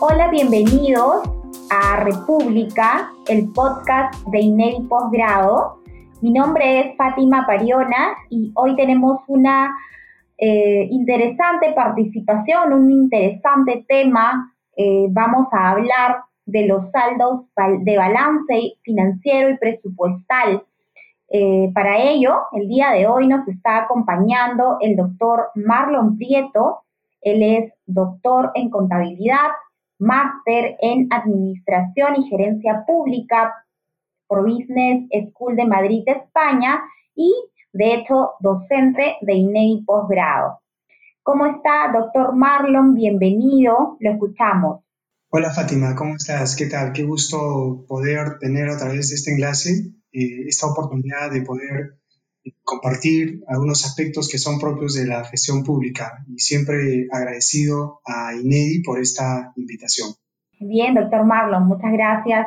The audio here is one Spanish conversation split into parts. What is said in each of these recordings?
Hola, bienvenidos a República, el podcast de INEDI Postgrado. Mi nombre es Fátima Pariona y hoy tenemos una eh, interesante participación, un interesante tema. Eh, vamos a hablar de los saldos de balance financiero y presupuestal. Eh, para ello, el día de hoy nos está acompañando el doctor Marlon Prieto. Él es doctor en contabilidad, máster en Administración y Gerencia Pública por Business School de Madrid, España, y de hecho docente de INEI posgrado. ¿Cómo está, doctor Marlon? Bienvenido, lo escuchamos. Hola Fátima, ¿cómo estás? ¿Qué tal? Qué gusto poder tener a través de este enlace eh, esta oportunidad de poder compartir algunos aspectos que son propios de la gestión pública y siempre agradecido a INEDI por esta invitación. Bien, doctor Marlon, muchas gracias.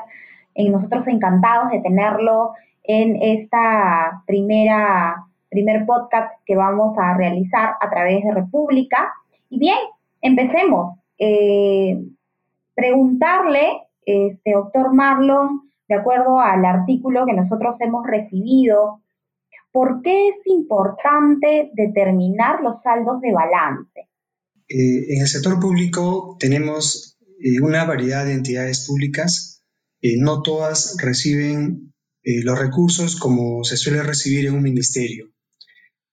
Eh, nosotros encantados de tenerlo en esta primera primer podcast que vamos a realizar a través de República. Y bien, empecemos. Eh, preguntarle, este, doctor Marlon, de acuerdo al artículo que nosotros hemos recibido ¿Por qué es importante determinar los saldos de balance? Eh, en el sector público tenemos eh, una variedad de entidades públicas. Eh, no todas reciben los recursos como se suele recibir en un ministerio.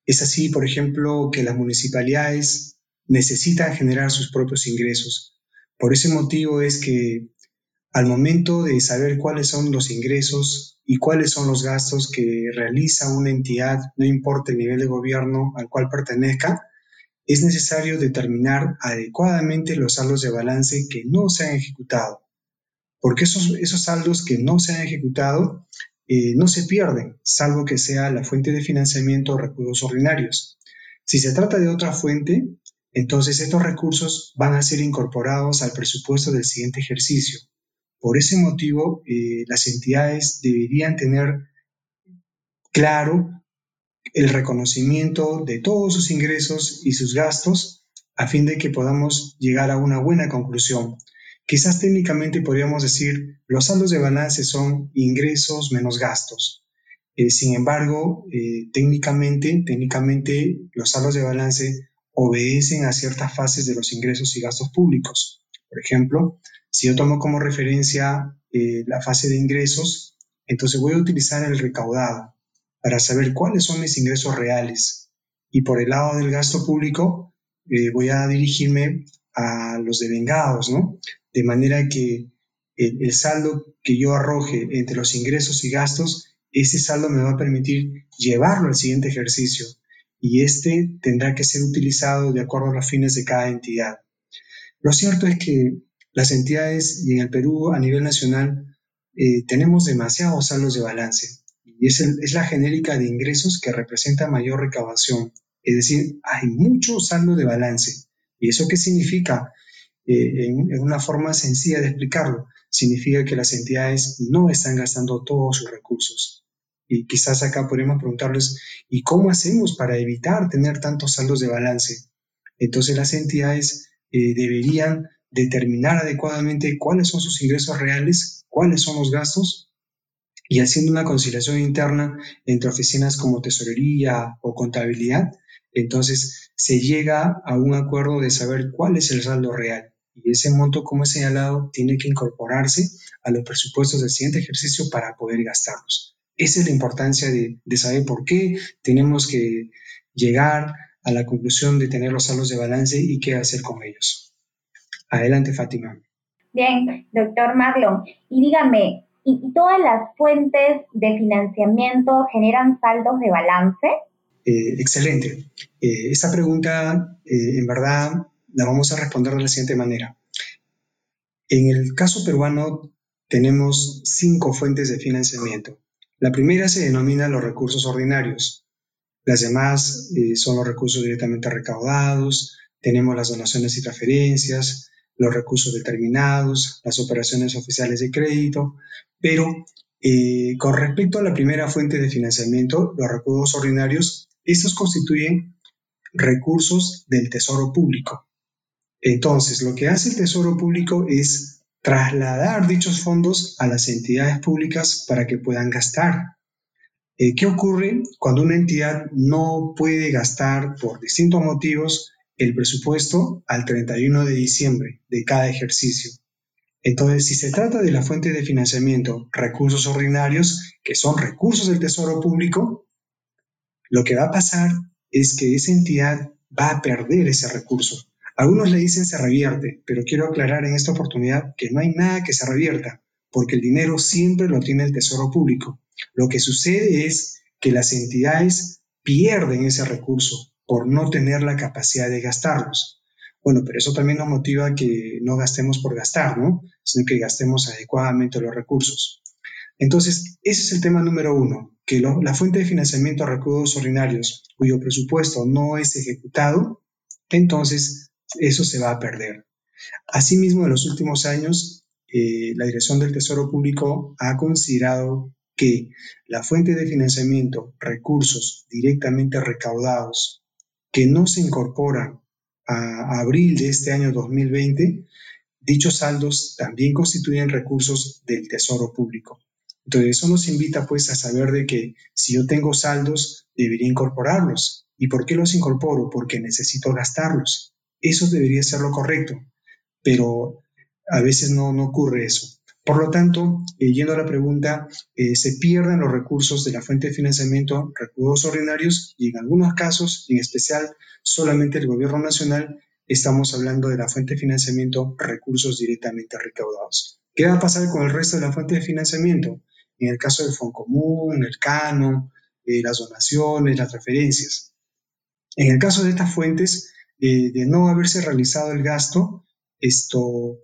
Es así, por ejemplo, que las municipalidades necesitan generar sus propios ingresos. Por ese motivo es que al momento de saber cuáles son los ingresos y cuáles son los gastos que realiza una entidad, no importa el nivel de gobierno al cual pertenezca, es necesario determinar adecuadamente los saldos de balance que no se han ejecutado. Porque esos, esos saldos que no se han ejecutado eh, no se pierden, salvo que sea la fuente de financiamiento o recursos ordinarios. Si se trata de otra fuente, entonces estos recursos van a ser incorporados al presupuesto del siguiente ejercicio por ese motivo, eh, las entidades deberían tener claro el reconocimiento de todos sus ingresos y sus gastos a fin de que podamos llegar a una buena conclusión. Quizás técnicamente podríamos decir los saldos de balance son ingresos menos gastos. Eh, sin embargo, eh, técnicamente, técnicamente los saldos de balance obedecen a ciertas fases de los ingresos y gastos públicos. Por ejemplo, si yo tomo como referencia eh, la fase de ingresos, entonces voy a utilizar el recaudado para saber cuáles son mis ingresos reales. Y por el lado del gasto público, eh, voy a dirigirme a los devengados, ¿no? De manera que el, el saldo que yo arroje entre los ingresos y gastos, ese saldo me va a permitir llevarlo al siguiente ejercicio y este tendrá que ser utilizado de acuerdo a los fines de cada entidad. Lo cierto es que las entidades y en el Perú a nivel nacional eh, tenemos demasiados saldos de balance y es, la genérica de ingresos que representa mayor recaudación. Es decir, hay mucho saldo de balance. ¿Y eso qué significa? Eh, en, en, una forma sencilla de explicarlo, significa que las entidades no están gastando todos sus recursos. Y quizás acá podemos preguntarles, ¿y cómo hacemos para evitar tener tantos saldos de balance? Entonces las entidades eh, deberían determinar adecuadamente cuáles son sus ingresos reales, cuáles son los gastos y haciendo una conciliación interna entre oficinas como tesorería o contabilidad, entonces se llega a un acuerdo de saber cuál es el saldo real. Y ese monto, como he señalado, tiene que incorporarse a los presupuestos del siguiente ejercicio para poder gastarlos. Esa es la importancia de, de saber por qué tenemos que llegar a la conclusión de tener los saldos de balance y qué hacer con ellos. Adelante, Fátima. Bien, doctor Marlon. Y dígame, ¿y todas las fuentes de financiamiento generan saldos de balance? Eh, excelente. Eh, esta pregunta, eh, en verdad, la vamos a responder de la siguiente manera. En el caso peruano tenemos cinco fuentes de financiamiento. La primera se denomina los recursos ordinarios. Las demás son los recursos directamente recaudados, tenemos las donaciones y transferencias, los recursos determinados, las operaciones oficiales de crédito, pero eh, con respecto a la primera fuente de financiamiento, los recursos ordinarios, estos constituyen recursos del tesoro público. Entonces, lo que hace el Tesoro Público es trasladar dichos fondos a las entidades públicas para que puedan gastar. Eh, ¿Qué ocurre cuando una entidad no puede gastar por distintos motivos el presupuesto al 31 de diciembre de cada ejercicio? Entonces, si se trata de la fuente de financiamiento, recursos ordinarios, que son recursos del Tesoro Público, lo que va a pasar es que esa entidad va a perder ese recurso. Algunos le dicen se revierte, pero quiero aclarar en esta oportunidad que no hay nada que se revierta, porque el dinero siempre lo tiene el Tesoro Público. Lo que sucede es que las entidades pierden ese recurso por no tener la capacidad de gastarlos. Bueno, pero eso también nos motiva que no gastemos por gastar, ¿no? Sino que gastemos adecuadamente los recursos. Entonces, ese es el tema número uno, que la fuente de financiamiento a recursos ordinarios cuyo presupuesto no es ejecutado, entonces eso se va a perder. Asimismo, en los últimos años, eh, la Dirección del Tesoro Público ha considerado que la fuente de financiamiento, recursos directamente recaudados que no se incorporan a abril de este año 2020, dichos saldos también constituyen recursos del Tesoro Público. Entonces eso nos invita pues a saber de que si yo tengo saldos, debería incorporarlos. ¿Y por qué los incorporo? Porque necesito gastarlos. Eso debería ser lo correcto, pero a veces no, no ocurre eso. Por lo tanto, eh, yendo a la pregunta, eh, se pierden los recursos de la fuente de financiamiento, recursos ordinarios, y en algunos casos, en especial solamente el gobierno nacional, estamos hablando de la fuente de financiamiento, recursos directamente recaudados. ¿Qué va a pasar con el resto de la fuente de financiamiento? en el caso del Común, el Cano, eh, las donaciones, las referencias. En el caso de estas fuentes, eh, de no haberse realizado el gasto, esto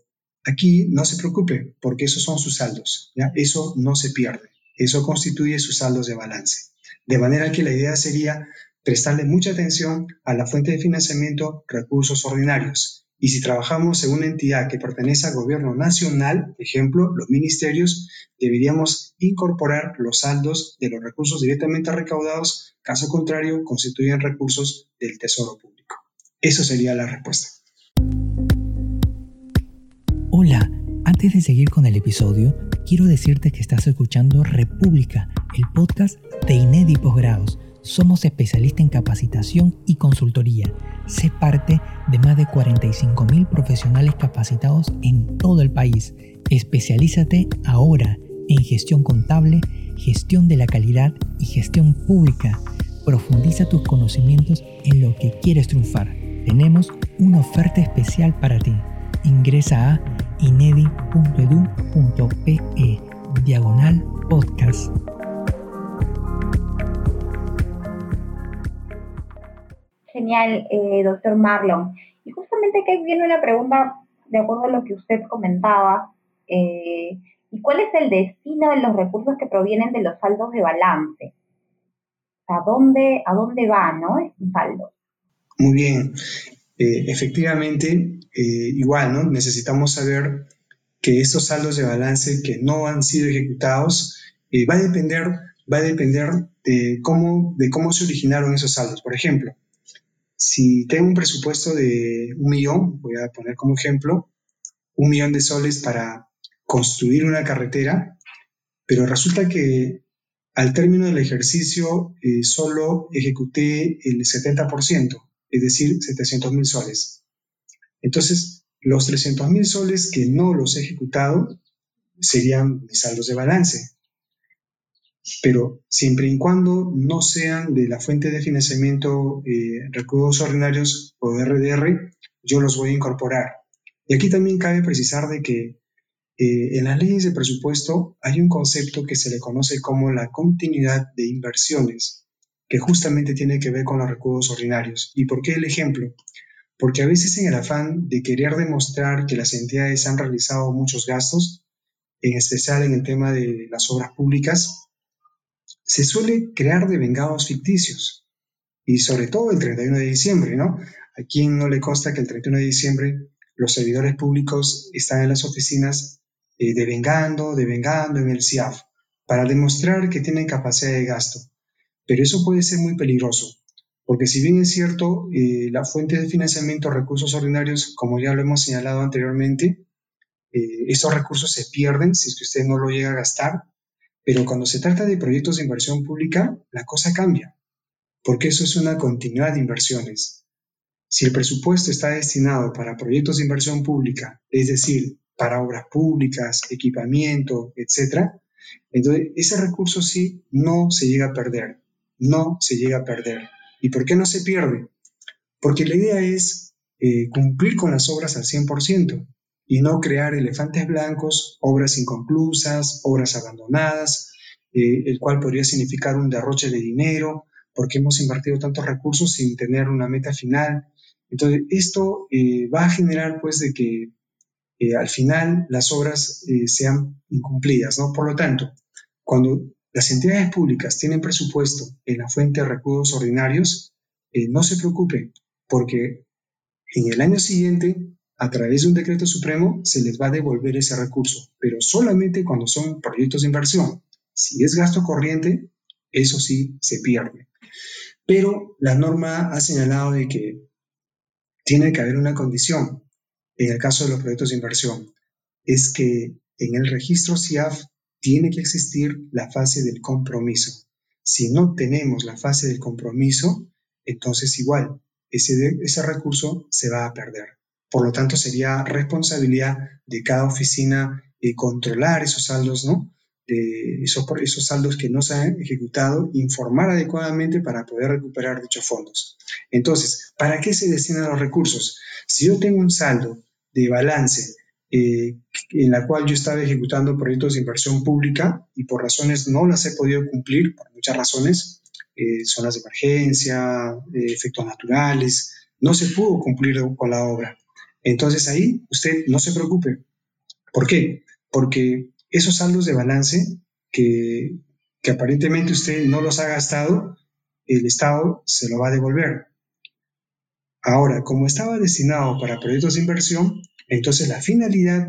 aquí no se preocupe, porque esos son sus saldos, ¿ya? eso no se pierde, eso constituye sus saldos de balance. De manera que la idea sería prestarle mucha atención a la fuente de financiamiento recursos ordinarios y si trabajamos en una entidad que pertenece al gobierno nacional, ejemplo, los ministerios, deberíamos incorporar los saldos de los recursos directamente recaudados, caso contrario, constituyen recursos del Tesoro Público. Eso sería la respuesta. Hola, antes de seguir con el episodio, quiero decirte que estás escuchando República, el podcast de Inedi Posgrados somos especialistas en capacitación y consultoría. Sé parte de más de 45.000 profesionales capacitados en todo el país. Especialízate ahora en gestión contable, gestión de la calidad y gestión pública. Profundiza tus conocimientos en lo que quieres triunfar. Tenemos una oferta especial para ti. Ingresa a inedi.edu.pe diagonal podcast. Genial, eh, doctor Marlon. Y justamente aquí viene una pregunta de acuerdo a lo que usted comentaba. Eh, ¿Y cuál es el destino de los recursos que provienen de los saldos de balance? ¿A dónde, a dónde va, no? Este saldo. Muy bien. Eh, efectivamente, igual, ¿no? Necesitamos saber que estos saldos de balance que no han sido ejecutados va a depender, va a depender de cómo, de cómo se originaron esos saldos. Por ejemplo, si tengo un presupuesto de un millón, voy a poner como ejemplo, un millón de soles para construir una carretera, pero resulta que al término del ejercicio eh, solo ejecuté el 70%, es decir, 700 mil soles. Entonces, los 300 mil soles que no los he ejecutado serían mis saldos de balance pero siempre y cuando no sean de la fuente de financiamiento eh, recursos ordinarios o RDR, yo los voy a incorporar. Y aquí también cabe precisar de que eh, en las leyes de presupuesto hay un concepto que se le conoce como la continuidad de inversiones, que justamente tiene que ver con los recursos ordinarios. ¿Y por qué el ejemplo? Porque a veces en el afán de querer demostrar que las entidades han realizado muchos gastos, en especial en el tema de las obras públicas, se suele crear de vengados ficticios. Y sobre todo el 31 de diciembre, ¿no? ¿A quién no le consta que el 31 de diciembre los servidores públicos están en las oficinas eh, devengando, devengando en el CIAF para demostrar que tienen capacidad de gasto? Pero eso puede ser muy peligroso, Porque si bien es cierto, eh, la fuente de financiamiento, recursos ordinarios, como ya lo hemos señalado anteriormente, eh, estos recursos se pierden si es que usted no lo llega a gastar, pero cuando se trata de proyectos de inversión pública, la cosa cambia, porque eso es una continuidad de inversiones. Si el presupuesto está destinado para proyectos de inversión pública, es decir, para obras públicas, equipamiento, etc., entonces ese recurso sí no se llega a perder, no se llega a perder. ¿Y por qué no se pierde? Porque la idea es eh, cumplir con las obras al 100% y no crear elefantes blancos, obras inconclusas, obras abandonadas, eh, el cual podría significar un derroche de dinero, porque hemos invertido tantos recursos sin tener una meta final. Entonces, esto eh, va a generar pues de que al final las obras sean incumplidas, ¿no? Por lo tanto, cuando las entidades públicas tienen presupuesto en la fuente de recursos ordinarios, eh, no se preocupen, porque en el año siguiente, a través de un decreto supremo, se les va a devolver ese recurso, pero solamente cuando son proyectos de inversión. Si es gasto corriente, eso sí se pierde. Pero la norma ha señalado de que tiene que haber una condición en el caso de los proyectos de inversión, es que en el registro CIAF tiene que existir la fase del compromiso. Si no tenemos la fase del compromiso, entonces igual, ese, recurso se va a perder. Por lo tanto, sería responsabilidad de cada oficina eh, controlar esos saldos, ¿no? De esos saldos que no se han ejecutado, informar adecuadamente para poder recuperar dichos fondos. Entonces, ¿para qué se destinan los recursos? Si yo tengo un saldo de balance eh, en la cual yo estaba ejecutando proyectos de inversión pública y por razones no las he podido cumplir, por muchas razones, eh, zonas de emergencia, eh, efectos naturales, no se pudo cumplir con la obra. Entonces ahí usted no se preocupe. ¿Por qué? Porque esos saldos de balance que, que aparentemente usted no los ha gastado, el Estado se lo va a devolver. Ahora, como estaba destinado para proyectos de inversión, entonces, la finalidad,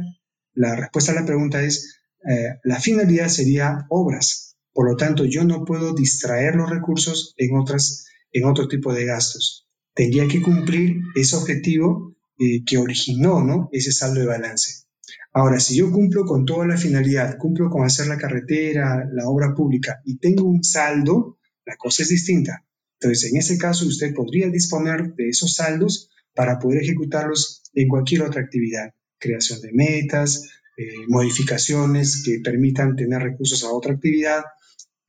la respuesta a la pregunta es, eh, la finalidad sería obras. Por lo tanto, yo no puedo distraer los recursos en, otras, en otro tipo de gastos. Tendría que cumplir ese objetivo eh, que originó ¿no? ese saldo de balance. Ahora, si yo cumplo con toda la finalidad, cumplo con hacer la carretera, la obra pública y tengo un saldo, la cosa es distinta. Entonces, en ese caso, usted podría disponer de esos saldos para poder ejecutarlos en cualquier otra actividad, creación de metas, eh, modificaciones que permitan tener recursos a otra actividad.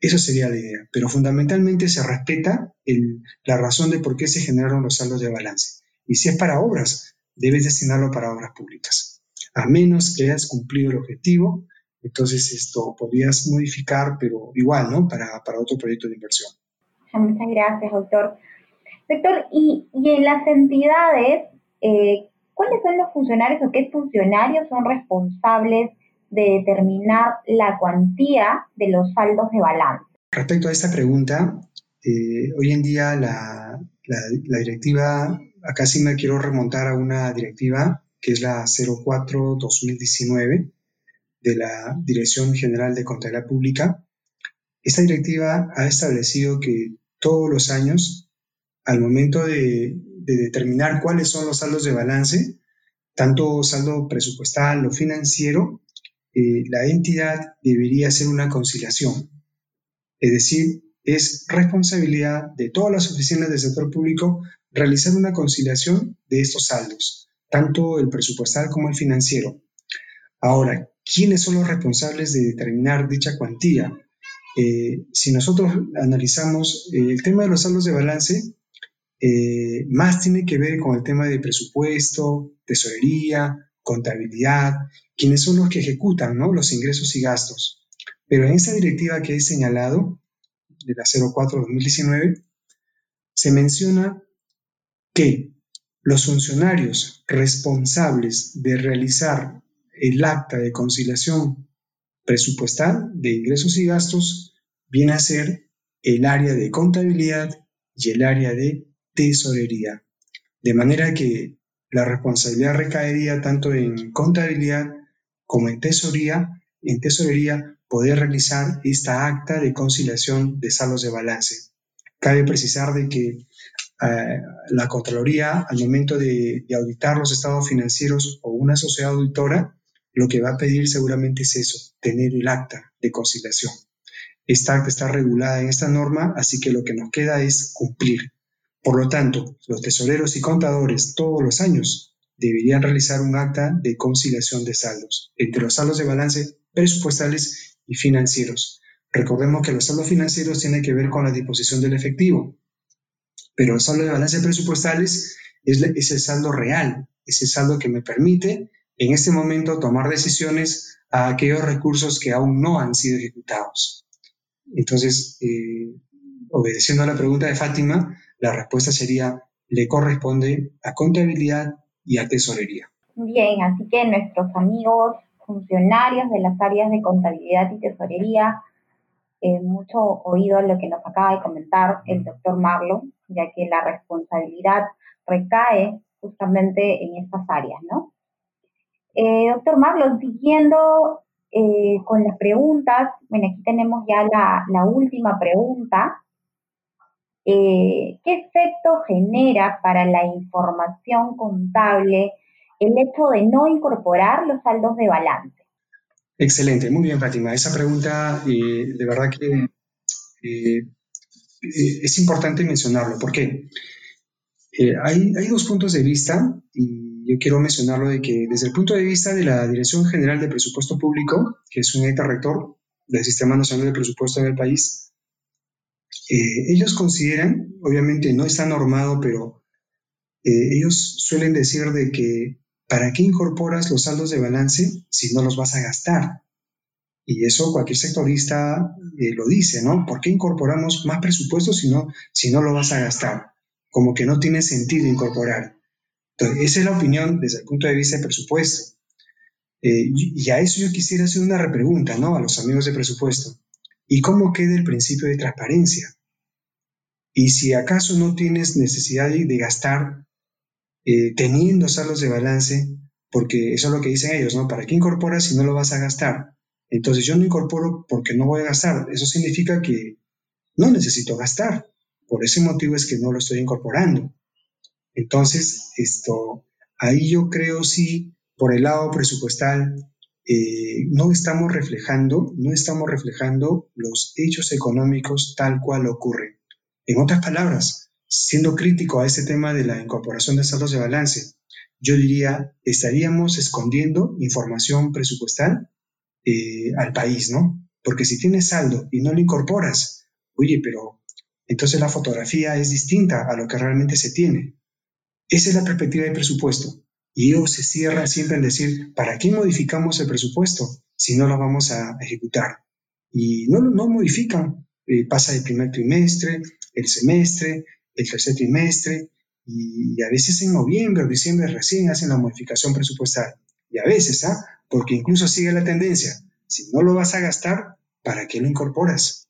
Eso sería la idea, pero fundamentalmente se respeta la razón de por qué se generaron los saldos de balance. Y si es para obras, debes destinarlo para obras públicas. A menos que hayas cumplido el objetivo, entonces esto podrías modificar, pero igual, ¿no? Para, para otro proyecto de inversión. Muchas gracias, doctor. Doctor, y, en las entidades, eh, ¿cuáles son los funcionarios o qué funcionarios son responsables de determinar la cuantía de los saldos de balance? Respecto a esta pregunta, eh, hoy en día la, directiva, acá sí me quiero remontar a una directiva que es la 04-2019 de la Dirección General de Contabilidad Pública. Esta directiva ha establecido que todos los años al momento de, determinar cuáles son los saldos de balance, tanto saldo presupuestal o financiero, eh, la entidad debería hacer una conciliación. Es decir, es responsabilidad de todas las oficinas del sector público realizar una conciliación de estos saldos, tanto el presupuestal como el financiero. Ahora, ¿quiénes son los responsables de determinar dicha cuantía? Eh, si nosotros analizamos eh, el tema de los saldos de balance, eh, más tiene que ver con el tema de presupuesto, tesorería, contabilidad, quienes son los que ejecutan los ingresos y gastos. Pero en esa directiva que he señalado, de la 04-2019, se menciona que los funcionarios responsables de realizar el acta de conciliación presupuestal de ingresos y gastos viene a ser el área de contabilidad y el área de tesorería. De manera que la responsabilidad recaería tanto en contabilidad como en tesorería, en tesorería poder realizar esta acta de conciliación de saldos de balance. Cabe precisar de que eh, la Contraloría, al momento de, auditar los estados financieros o una sociedad auditora, lo que va a pedir seguramente es eso, tener el acta de conciliación. Esta acta está regulada en esta norma, así que lo que nos queda es cumplir. Por lo tanto, los tesoreros y contadores todos los años deberían realizar un acta de conciliación de saldos entre los saldos de balance presupuestales y financieros. Recordemos que los saldos financieros tienen que ver con la disposición del efectivo, pero el saldo de balance presupuestales es, el saldo real, es el saldo que me permite en este momento tomar decisiones a aquellos recursos que aún no han sido ejecutados. Entonces, eh, obedeciendo a la pregunta de Fátima, la respuesta sería, le corresponde a contabilidad y a tesorería. Bien, así que nuestros amigos funcionarios de las áreas de contabilidad y tesorería, eh, mucho oído lo que nos acaba de comentar el doctor Marlon, ya que la responsabilidad recae justamente en estas áreas, ¿no? Eh, doctor Marlon, siguiendo eh, con las preguntas, bueno, aquí tenemos ya la, última pregunta. ¿Qué efecto genera para la información contable el hecho de no incorporar los saldos de balance? Excelente, muy bien Fátima. Esa pregunta eh, de verdad que eh, eh, es importante mencionarlo. ¿Por qué? hay, hay, dos puntos de vista y yo quiero mencionarlo de que desde el punto de vista de la Dirección General de Presupuesto Público, que es un ente rector del Sistema Nacional de Presupuesto en el país, ellos consideran, obviamente no está normado, pero ellos suelen decir de que ¿para qué incorporas los saldos de balance si no los vas a gastar? Y eso cualquier sectorista eh, lo dice, ¿no? ¿Por qué incorporamos más presupuesto si no, si no lo vas a gastar? Como que no tiene sentido incorporar. Entonces, esa es la opinión desde el punto de vista de presupuesto. Eh, y a eso yo quisiera hacer una repregunta, ¿no? A los amigos de presupuesto. ¿Y cómo queda el principio de transparencia? Y si acaso no tienes necesidad de gastar eh, teniendo saldos de balance, porque eso es lo que dicen ellos, ¿no? ¿Para qué incorporas si no lo vas a gastar? Entonces yo no incorporo porque no voy a gastar. Eso significa que no necesito gastar. Por ese motivo es que no lo estoy incorporando. Entonces, esto, ahí yo creo sí, por el lado presupuestal, eh, no estamos reflejando, no estamos reflejando los hechos económicos tal cual ocurren. En otras palabras, siendo crítico a este tema de la incorporación de saldos de balance, yo diría, estaríamos escondiendo información presupuestal eh, al país, ¿no? Porque si tienes saldo y no lo incorporas, oye, pero entonces la fotografía es distinta a lo que realmente se tiene. Esa es la perspectiva del presupuesto. Y ellos se cierra siempre en decir, ¿para qué modificamos el presupuesto si no lo vamos a ejecutar? Y no, no modifican. Eh, pasa el primer trimestre, el semestre, el tercer trimestre y, a veces en noviembre o diciembre recién hacen la modificación presupuestal. Y a veces, ¿ah? Porque incluso sigue la tendencia. Si no lo vas a gastar, ¿para qué lo incorporas?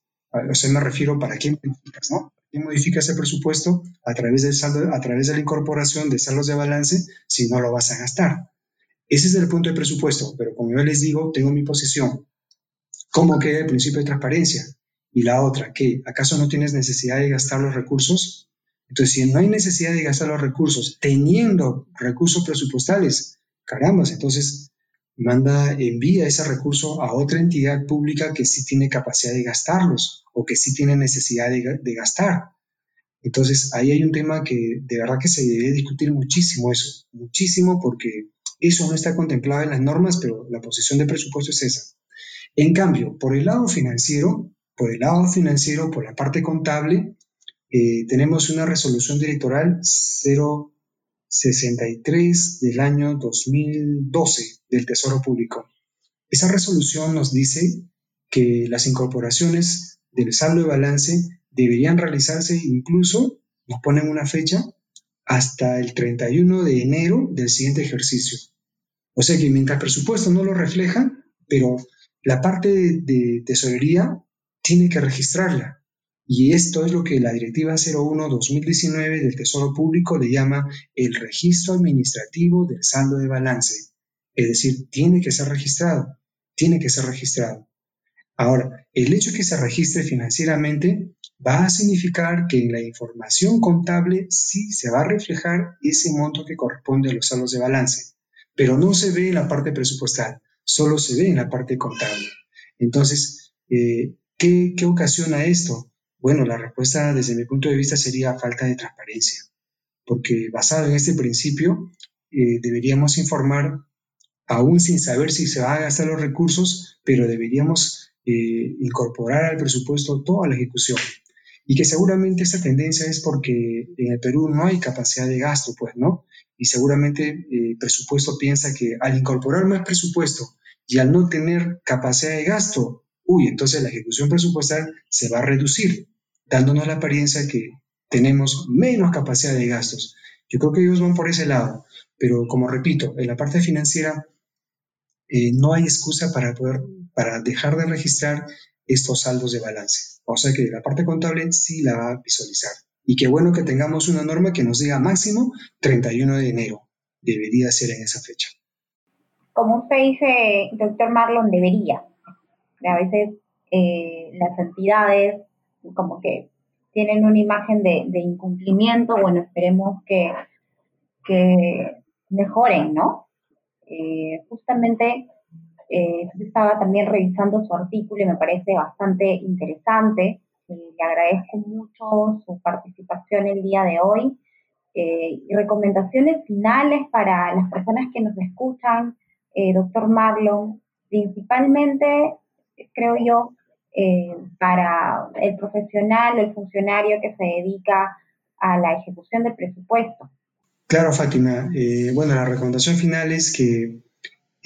O sea, me refiero, ¿para qué modificas, no? ¿Para qué modificas el presupuesto a través, del saldo, a través de la incorporación de saldos de balance si no lo vas a gastar? Ese es el punto de presupuesto, pero como yo les digo, tengo mi posición. ¿Cómo queda el principio de transparencia? Y la otra, ¿qué? ¿acaso no tienes necesidad de gastar los recursos? Entonces, si no hay necesidad de gastar los recursos teniendo recursos presupuestales, caramba, entonces manda, envía ese recurso a otra entidad pública que sí tiene capacidad de gastarlos o que sí tiene necesidad de, gastar. Entonces, ahí hay un tema que de verdad que se debe discutir muchísimo eso, muchísimo porque eso no está contemplado en las normas, pero la posición de presupuesto es esa. En cambio, por el lado financiero, por el lado financiero, por la parte contable, eh, tenemos una resolución directoral 063 del año 2012 del Tesoro Público. Esa resolución nos dice que las incorporaciones del saldo de balance deberían realizarse incluso, nos ponen una fecha, hasta el 31 de enero del siguiente ejercicio. O sea que mientras el presupuesto no lo refleja, pero la parte de tesorería tiene que registrarla. Y esto es lo que la Directiva 01-2019 del Tesoro Público le llama el registro administrativo del saldo de balance. Es decir, tiene que ser registrado, tiene que ser registrado. Ahora, el hecho de que se registre financieramente va a significar que en la información contable sí se va a reflejar ese monto que corresponde a los saldos de balance, pero no se ve en la parte presupuestal, solo se ve en la parte contable. Entonces, eh, ¿qué, ¿qué ocasiona esto? Bueno, la respuesta desde mi punto de vista sería falta de transparencia, porque basado en este principio, eh, deberíamos informar, aún sin saber si se van a gastar los recursos, pero deberíamos eh, incorporar al presupuesto toda la ejecución. Y que seguramente esa tendencia es porque en el Perú no hay capacidad de gasto, pues, ¿no? Y seguramente eh, el presupuesto piensa que al incorporar más presupuesto y al no tener capacidad de gasto, uy, entonces la ejecución presupuestal se va a reducir, dándonos la apariencia que tenemos menos capacidad de gastos. Yo creo que ellos van por ese lado, pero como repito, en la parte financiera eh, no hay excusa para poder, para dejar de registrar estos saldos de balance. O sea que la parte contable sí la va a visualizar. Y qué bueno que tengamos una norma que nos diga máximo 31 de enero. Debería ser en esa fecha. Como usted dice, doctor Marlon, debería. A veces eh, las entidades como que tienen una imagen de, incumplimiento, bueno, esperemos que, que mejoren, ¿no? Eh, justamente eh, estaba también revisando su artículo y me parece bastante interesante. Eh, le agradezco mucho su participación el día de hoy. recomendaciones finales para las personas que nos escuchan, doctor Marlon, principalmente, creo yo, para el profesional o el funcionario que se dedica a la ejecución del presupuesto. Claro, Fátima. bueno, la recomendación final es que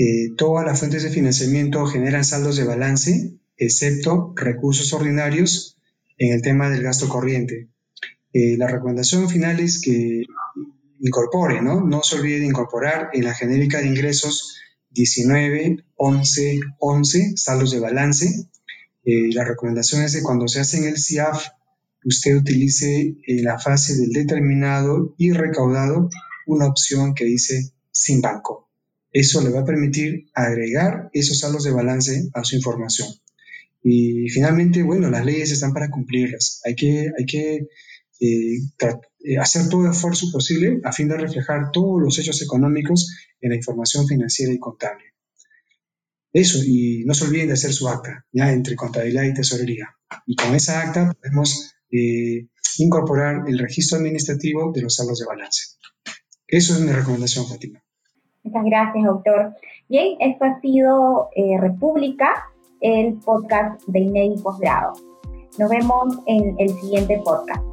eh, todas las fuentes de financiamiento generan saldos de balance, excepto recursos ordinarios en el tema del gasto corriente. Eh, la recomendación final es que incorpore, ¿no? No se olvide de incorporar en la genérica de ingresos 19, 11, 11, saldos de balance. Eh, la recomendación es que cuando se hace en el CIAF, usted utilice en la fase del determinado y recaudado una opción que dice sin banco. Eso le va a permitir agregar esos saldos de balance a su información. Y finalmente, bueno, las leyes están para cumplirlas. Hay que, hay que eh, eh, hacer todo el esfuerzo posible a fin de reflejar todos los hechos económicos en la información financiera y contable. Eso, y no se olviden de hacer su acta, ya entre contabilidad y tesorería. Y con esa acta podemos eh, incorporar el registro administrativo de los saldos de balance. Eso es mi recomendación, Fátima. Muchas gracias, doctor. Bien, esto ha sido eh, República, el podcast de INEDI Posgrado. Nos vemos en el siguiente podcast.